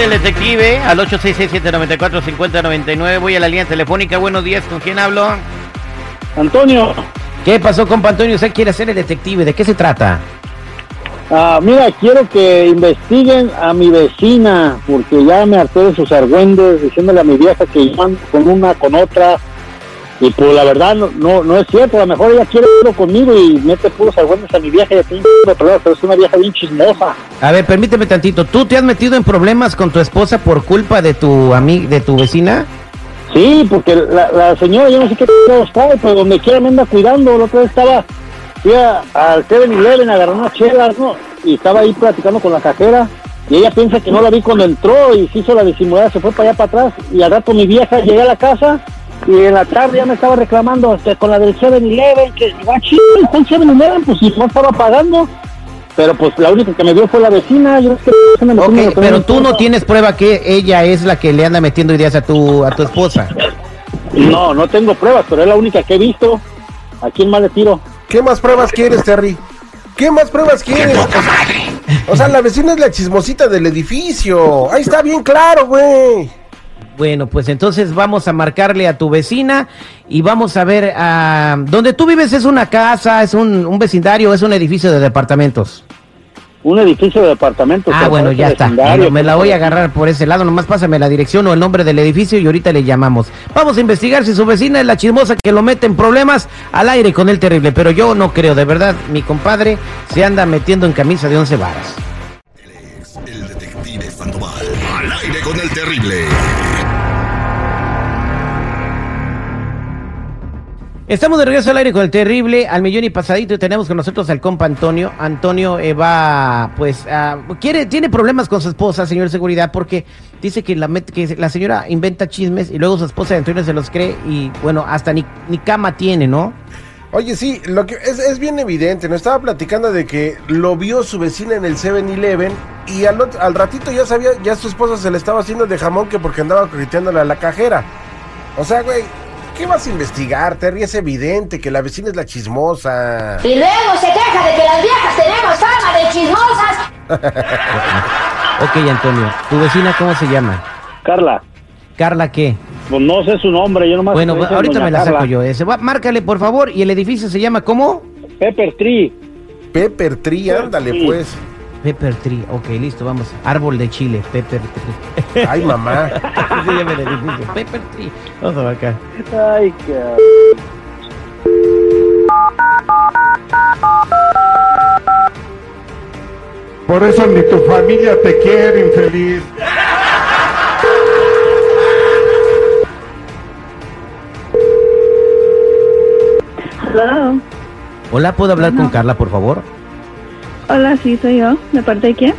el detective al 866-794-5099. Voy a la línea telefónica. Buenos días, ¿con quién hablo? Antonio, ¿Qué pasó, compa Antonio? Usted quiere ser el detective. ¿De qué se trata? ah, mira, quiero que investiguen a mi vecina, porque ya me harté de sus argüendes, diciéndole a mi vieja que yo ando con una, con otra, y pues la verdad no, no, no es cierto, a lo mejor ella quiere irlo conmigo y mete puros argüendes a mi vieja y a ti, pero es una vieja bien chismosa. A ver, permíteme tantito. ¿Tú te has metido en problemas con tu esposa por culpa de tu ami de tu vecina? Sí, porque la, la señora, yo no sé qué trae, pero donde quiera me anda cuidando. La otra vez estaba, fui al 7-Eleven a agarrar unas chelas, ¿no? Y estaba ahí platicando con la cajera. Y ella piensa que no la vi cuando entró y se hizo la disimulada, se fue para allá para atrás. Y al rato mi vieja llegué a la casa y en la tarde ya me estaba reclamando este, con la del 7-Eleven, que va chido, está el 7-Eleven, pues si no estaba pagando. Pero pues la única que me vio fue la vecina. Yo es que me metió Ok, en lo que pero me tú no tienes prueba que ella es la que le anda metiendo ideas a tu a tu esposa. No, no tengo pruebas, pero es la única que he visto. ¿A quién más le tiro? ¿Qué más pruebas quieres, Terry? ¿Qué más pruebas quieres? O sea, o sea, la vecina es la chismosita del edificio. Ahí está bien claro, güey. Bueno, pues entonces vamos a marcarle a tu vecina y vamos a ver a donde tú vives es una casa, es un, un vecindario, es un edificio de departamentos. Un edificio de departamentos. Ah, bueno, ya está. Bueno, me la voy a agarrar por ese lado. Nomás pásame la dirección o el nombre del edificio y ahorita le llamamos. Vamos a investigar si su vecina es la chismosa que lo mete en problemas al aire con el terrible. Pero yo no creo, de verdad, mi compadre se anda metiendo en camisa de once varas. Es el detective Sandoval. Al aire con el terrible. Estamos de regreso al aire con el terrible, al millón y pasadito, y tenemos con nosotros al compa Antonio. Antonio eh, va, pues, ah, quiere, tiene problemas con su esposa, señor seguridad, porque dice que la, que la señora inventa chismes y luego su esposa de Antonio se los cree y, bueno, hasta ni, cama tiene, ¿no? Oye, sí, lo que es, es bien evidente. Nos estaba platicando de que lo vio su vecina en el 7-Eleven y al, ot- al ratito ya sabía, ya su esposa se le estaba haciendo de jamón que porque andaba coqueteándole a la cajera. O sea, güey, ¿qué vas a investigar, Terry? Es evidente que la vecina es la chismosa. Y luego se queja de que las viejas tenemos fama de chismosas. Ok, Antonio, ¿tu vecina cómo se llama? Carla, ¿Carla qué? pues no sé su nombre, yo nomás. Bueno, me ahorita doña me la Carla. saco yo. Ese. Va, márcale, por favor, y el edificio se llama ¿cómo? Pepper Tree. Pepper Tree, ándale pues. Pepper Tree. Ok, listo, vamos. Árbol de Chile, Pepper Tree. Ay, mamá. Así se llama el edificio. Pepper Tree. Vamos a marcar. Ay, cabrón. Por eso ni tu familia te quiere, infeliz. Hello. Hola, ¿puedo hablar con Carla, por favor? Hola, sí, soy yo. ¿De parte de quién?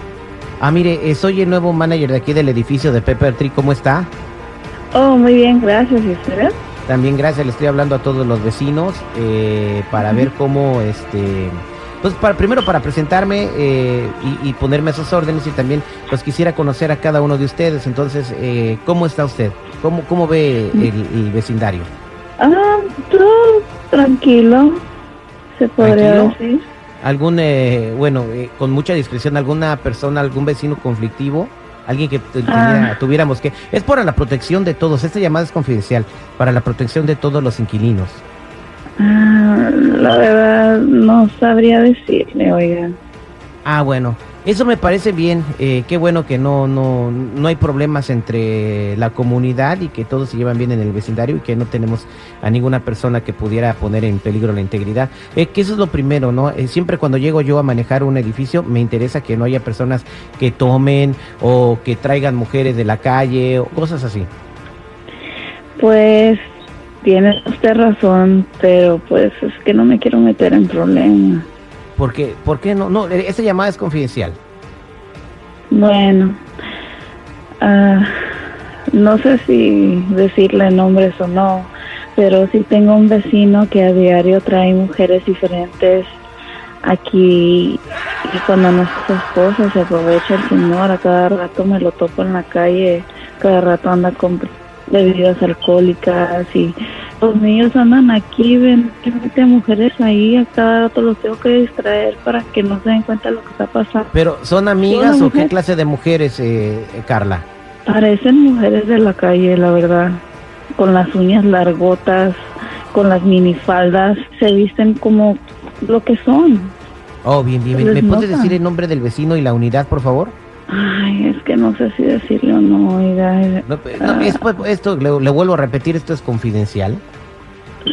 Ah, mire, eh, soy el nuevo manager de aquí del edificio de Pepper Tree. ¿Cómo está? Oh, muy bien, gracias. ¿Y usted? También gracias, le estoy hablando a todos los vecinos eh, para ver cómo, este, pues para, primero para presentarme eh, y, y ponerme a sus órdenes y también pues quisiera conocer a cada uno de ustedes. Entonces, eh, ¿cómo está usted? ¿Cómo, cómo ve el, el vecindario? Ah, todo tranquilo, se podría ¿Tranquilo? decir. ¿Algún, eh, bueno, eh, con mucha discreción, alguna persona, algún vecino conflictivo? Alguien que tu- tuviera- Ah. tuviéramos que... Es para la protección de todos, esta llamada es confidencial, para la protección de todos los inquilinos. Ah, la verdad, no sabría decirle, oiga. Ah, bueno, eso me parece bien. eh, qué bueno que no, no, no hay problemas entre la comunidad y que todos se llevan bien en el vecindario y que no tenemos a ninguna persona que pudiera poner en peligro la integridad. Eh, que eso es lo primero, ¿no? Eh, siempre cuando llego yo a manejar un edificio me interesa que no haya personas que tomen o que traigan mujeres de la calle o cosas así. Pues, tiene usted razón, pero pues es que no me quiero meter en problemas. Porque, ¿por qué no? No, esta llamada es confidencial. Bueno, ah, no sé si decirle nombres o no, pero sí tengo un vecino que a diario trae mujeres diferentes aquí y cuando no es su esposa se aprovecha el señor, a cada rato me lo topo en la calle, cada rato anda con bebidas alcohólicas y Los niños andan aquí, ven que mujeres ahí, a cada rato los tengo que distraer para que no se den cuenta de lo que está pasando. Pero, ¿son amigas o qué clase de mujeres, eh, Carla? Parecen mujeres de la calle, la verdad, con las uñas largotas, con las minifaldas, se visten como lo que son. Oh, bien, bien. bien. ¿Me puedes decir el nombre del vecino y la unidad, por favor? Ay, es que no sé si decirlo o no, oiga. No, es- pues, esto, le, le vuelvo a repetir, esto es confidencial.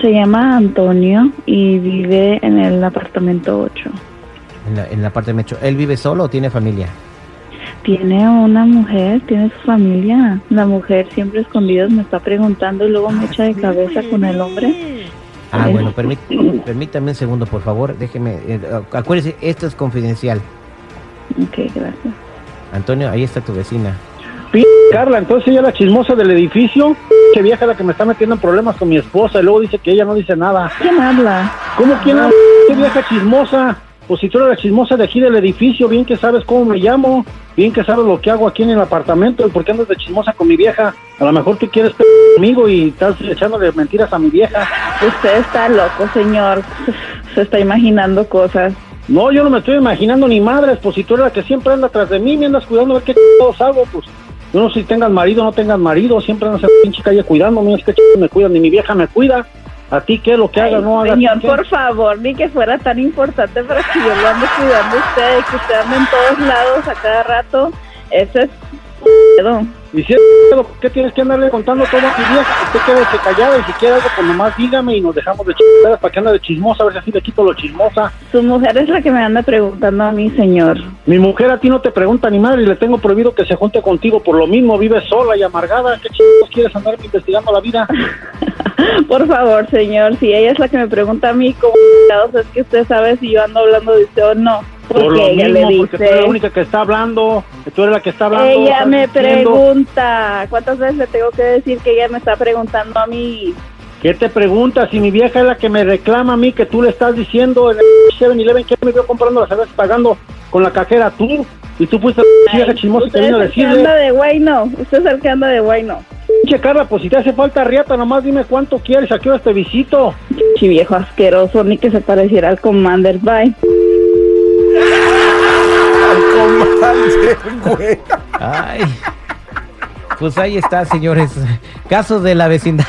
Se llama Antonio y vive en el apartamento 8. En la, en la parte de Mecho. ¿Él vive solo o tiene familia? Tiene una mujer, tiene su familia. La mujer siempre escondida me está preguntando y luego me echa de cabeza con el hombre. Ah, Eh. bueno, permí- permítame un segundo, por favor. Déjeme. eh, acuérdese, esto es confidencial. Ok, gracias. Antonio, ahí está tu vecina. Carla, entonces ella es la chismosa del edificio, que vieja la que me está metiendo en problemas con mi esposa y luego dice que ella no dice nada. ¿Quién habla? ¿Cómo quién habla? ¿Qué vieja chismosa? Pues si tú eres la chismosa de aquí del edificio, bien que sabes cómo me llamo, bien que sabes lo que hago aquí en el apartamento, ¿y por qué andas de chismosa con mi vieja? A lo mejor tú quieres p conmigo y estás echándole mentiras a mi vieja. Usted está loco, señor. Se está imaginando cosas. No, yo no me estoy imaginando ni madres, pues si tú eres la que siempre anda atrás de mí, me andas cuidando a ver qué chingados hago, pues yo no sé si tengas marido o no tengas marido, siempre andas en la pinche calle cuidándome, es que me cuidan, ni mi vieja me cuida. A ti qué, lo que haga, Ay, no haga. señor, ¿qué? por favor, ni que fuera tan importante para que yo lo ande cuidando a usted, que usted ande en todos lados a cada rato. Eso es. Y si es ¿por qué tienes que andarle contando todo a mi vieja? Usted quédese callada y si quiere algo, pues nomás dígame y nos dejamos de chingaderas para que anda de chismosa, a ver si así le quito lo chismosa. Su mujer es la que me anda preguntando a mí, señor. Mi mujer a ti no te pregunta ni madre y le tengo prohibido que se junte contigo por lo mismo, vive sola y amargada. ¿Qué chingados quieres andar investigando la vida? Por favor, señor, si ella es la que me pregunta a mí cómo es que usted sabe si yo ando hablando de usted o no. Por lo ella mismo, le porque tú eres la única que está hablando, que tú eres la que está hablando. Ella me diciendo. pregunta. ¿Cuántas veces le tengo que decir que ella me está preguntando a mí? ¿Qué te pregunta? Si mi vieja es la que me reclama a mí que tú le estás diciendo en el 7-Eleven que me vio comprando las cervezas pagando con la cajera tú y tú fuiste la vieja chismosa que vino a es el que anda decirle. de güey, no. Usted es el que anda de güey, no. Pinche Carla, pues si te hace falta riata, nomás dime cuánto quieres, a qué hora te visito. Chi viejo asqueroso, ni que se pareciera al Commander. Bye. Güey. Ay. Pues ahí está, señores. Casos de la vecindad.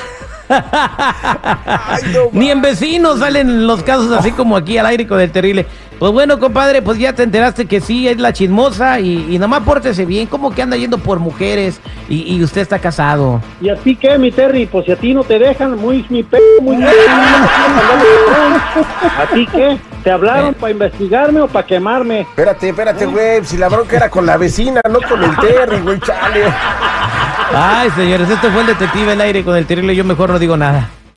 Ay, no, Ni en vecinos salen los casos así como aquí al aire con el terrible. Pues bueno, compadre, pues ya te enteraste que sí, es la chismosa y, y nomás pórtese bien. ¿Cómo que anda yendo por mujeres y, y usted está casado? ¿Y a ti qué, mi Terry? Pues si a ti no te dejan, muy mi pe... muy... ¿A ti qué? ¿Te hablaron para investigarme o para quemarme? Espérate, espérate, güey. Si la bronca era con la vecina, no con el Terry, güey, chale. Ay, señores, esto fue el detective al aire con el terrible. Yo mejor no digo nada.